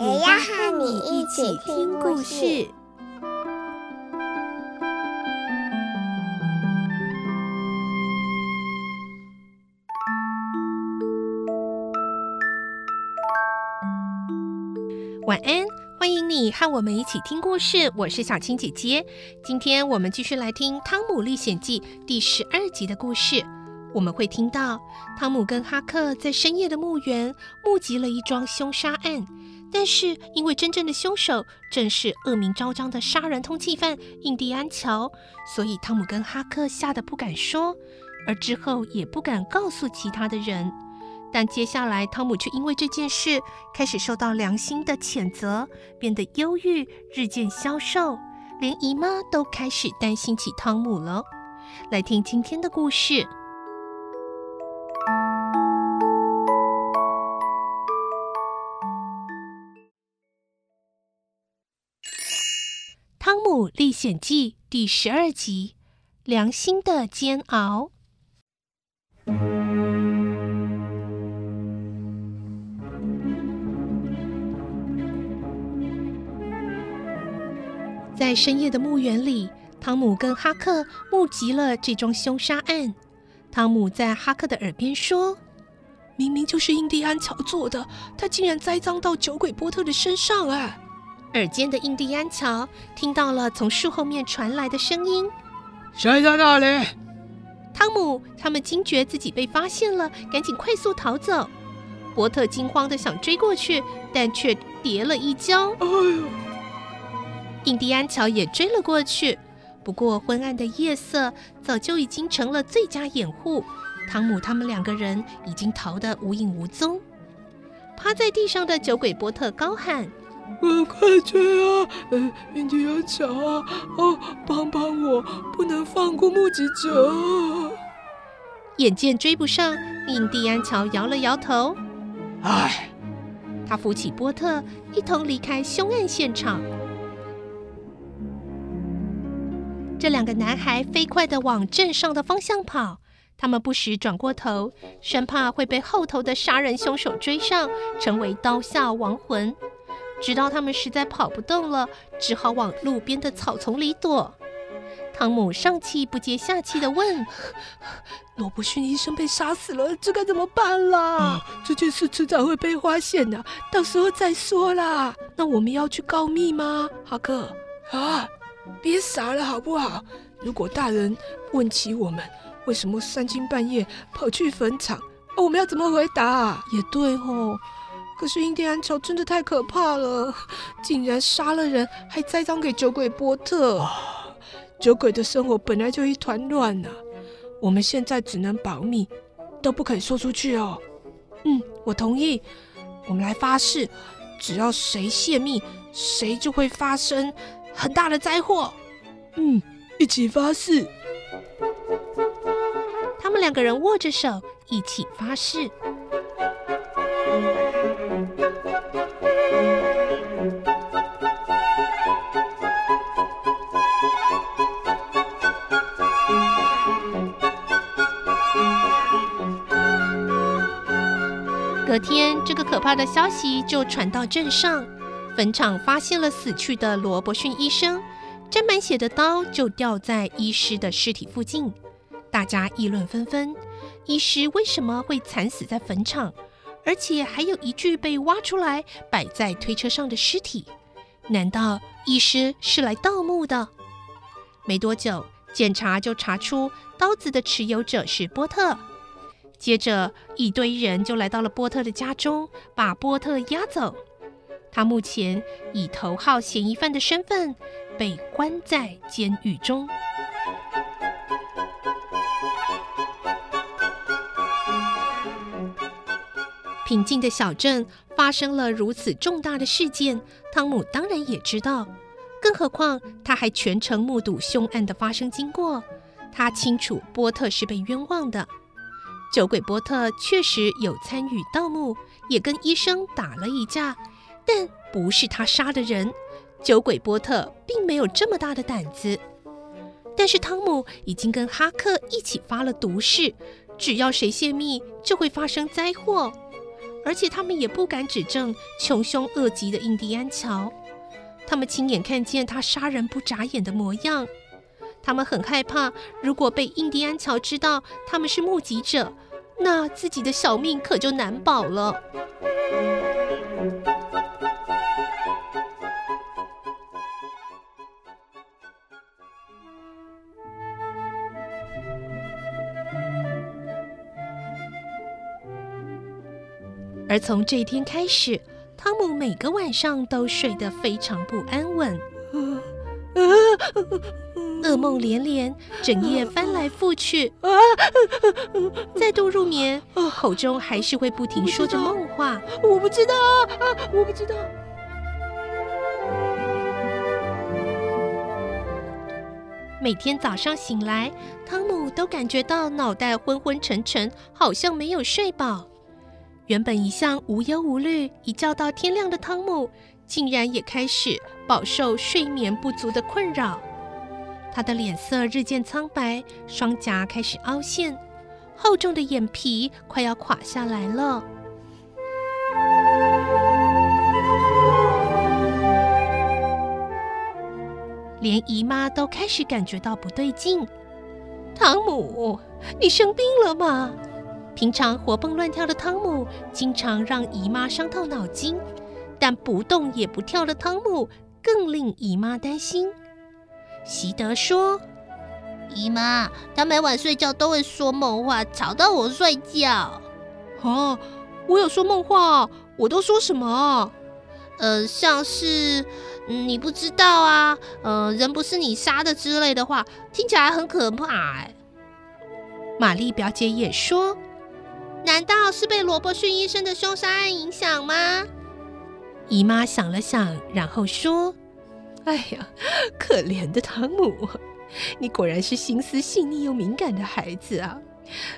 也要和你一起听故事。晚安，欢迎你和我们一起听故事。我是小青姐姐，今天我们继续来听《汤姆历险记》第十二集的故事。我们会听到汤姆跟哈克在深夜的墓园目击了一桩凶杀案。但是，因为真正的凶手正是恶名昭彰的杀人通缉犯印第安乔，所以汤姆跟哈克吓得不敢说，而之后也不敢告诉其他的人。但接下来，汤姆却因为这件事开始受到良心的谴责，变得忧郁，日渐消瘦，连姨妈都开始担心起汤姆了。来听今天的故事。《险记》第十二集：良心的煎熬。在深夜的墓园里，汤姆跟哈克目击了这桩凶杀案。汤姆在哈克的耳边说：“明明就是印第安乔做的，他竟然栽赃到酒鬼波特的身上啊！”耳尖的印第安乔听到了从树后面传来的声音：“谁在那里？”汤姆他们惊觉自己被发现了，赶紧快速逃走。波特惊慌的想追过去，但却跌了一跤。哎呦！印第安乔也追了过去，不过昏暗的夜色早就已经成了最佳掩护。汤姆他们两个人已经逃得无影无踪。趴在地上的酒鬼波特高喊。我快追啊！呃，印第安乔啊，哦，帮帮我，不能放过目击者。眼见追不上，印第安乔摇了摇头。唉，他扶起波特，一同离开凶案现场。这两个男孩飞快的往镇上的方向跑，他们不时转过头，生怕会被后头的杀人凶手追上，成为刀下亡魂。直到他们实在跑不动了，只好往路边的草丛里躲。汤姆上气不接下气地问：“罗伯逊医生被杀死了，这该怎么办啦？啊，这件事迟早会被发现的，到时候再说啦。那我们要去告密吗，哈克？啊，别傻了好不好？如果大人问起我们为什么三更半夜跑去坟场，我们要怎么回答？也对哦。”可是印第安乔真的太可怕了，竟然杀了人，还栽赃给酒鬼波特。酒鬼的生活本来就一团乱呐，我们现在只能保密，都不肯说出去哦。嗯，我同意。我们来发誓，只要谁泄密，谁就会发生很大的灾祸。嗯，一起发誓。他们两个人握着手，一起发誓。隔天，这个可怕的消息就传到镇上。坟场发现了死去的罗伯逊医生，沾满血的刀就掉在医师的尸体附近。大家议论纷纷：医师为什么会惨死在坟场？而且还有一具被挖出来摆在推车上的尸体。难道医师是来盗墓的？没多久，检查就查出刀子的持有者是波特。接着，一堆人就来到了波特的家中，把波特押走。他目前以头号嫌疑犯的身份被关在监狱中。平静的小镇发生了如此重大的事件，汤姆当然也知道。更何况他还全程目睹凶案的发生经过，他清楚波特是被冤枉的。酒鬼波特确实有参与盗墓，也跟医生打了一架，但不是他杀的人。酒鬼波特并没有这么大的胆子。但是汤姆已经跟哈克一起发了毒誓，只要谁泄密，就会发生灾祸。而且他们也不敢指证穷凶恶极的印第安乔。他们亲眼看见他杀人不眨眼的模样，他们很害怕，如果被印第安乔知道他们是目击者，那自己的小命可就难保了。而从这一天开始，汤姆每个晚上都睡得非常不安稳，噩梦连连，整夜翻来覆去。再度入眠，口中还是会不停说着梦话。我不知道，我不知道。每天早上醒来，汤姆都感觉到脑袋昏昏沉沉，好像没有睡饱。原本一向无忧无虑、一觉到天亮的汤姆，竟然也开始饱受睡眠不足的困扰。他的脸色日渐苍白，双颊开始凹陷，厚重的眼皮快要垮下来了。连姨妈都开始感觉到不对劲：“汤姆，你生病了吗？”平常活蹦乱跳的汤姆，经常让姨妈伤透脑筋；但不动也不跳的汤姆，更令姨妈担心。席德说：“姨妈，他每晚睡觉都会说梦话，吵到我睡觉。”“哦，我有说梦话，我都说什么？”“呃，像是……你不知道啊，呃，人不是你杀的之类的话，听起来很可怕。”哎，玛丽表姐也说。难道是被罗伯逊医生的凶杀案影响吗？姨妈想了想，然后说：“哎呀，可怜的汤姆，你果然是心思细腻又敏感的孩子啊，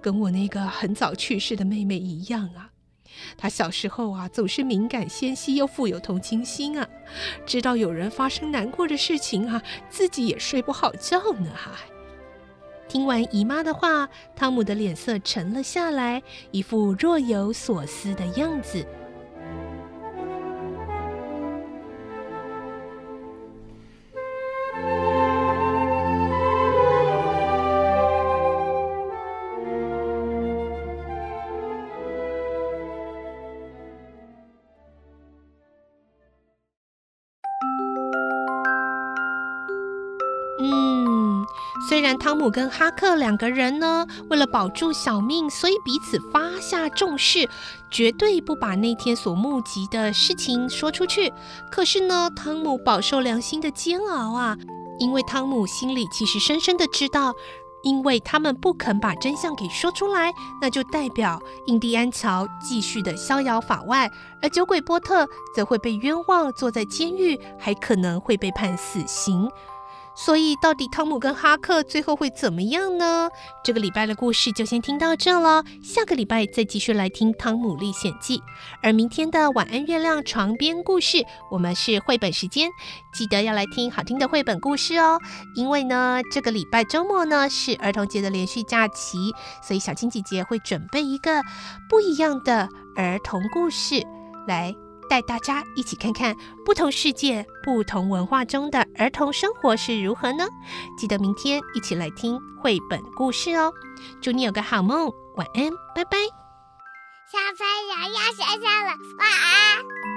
跟我那个很早去世的妹妹一样啊。她小时候啊，总是敏感纤细又富有同情心啊，知道有人发生难过的事情啊，自己也睡不好觉呢，还。”听完姨妈的话，汤姆的脸色沉了下来，一副若有所思的样子。虽然汤姆跟哈克两个人呢，为了保住小命，所以彼此发下重誓，绝对不把那天所目击的事情说出去。可是呢，汤姆饱受良心的煎熬啊，因为汤姆心里其实深深的知道，因为他们不肯把真相给说出来，那就代表印第安乔继续的逍遥法外，而酒鬼波特则会被冤枉，坐在监狱，还可能会被判死刑。所以，到底汤姆跟哈克最后会怎么样呢？这个礼拜的故事就先听到这了，下个礼拜再继续来听《汤姆历险记》。而明天的晚安月亮床边故事，我们是绘本时间，记得要来听好听的绘本故事哦。因为呢，这个礼拜周末呢是儿童节的连续假期，所以小青姐姐会准备一个不一样的儿童故事来。带大家一起看看不同世界、不同文化中的儿童生活是如何呢？记得明天一起来听绘本故事哦！祝你有个好梦，晚安，拜拜。小朋友要睡觉了，晚安。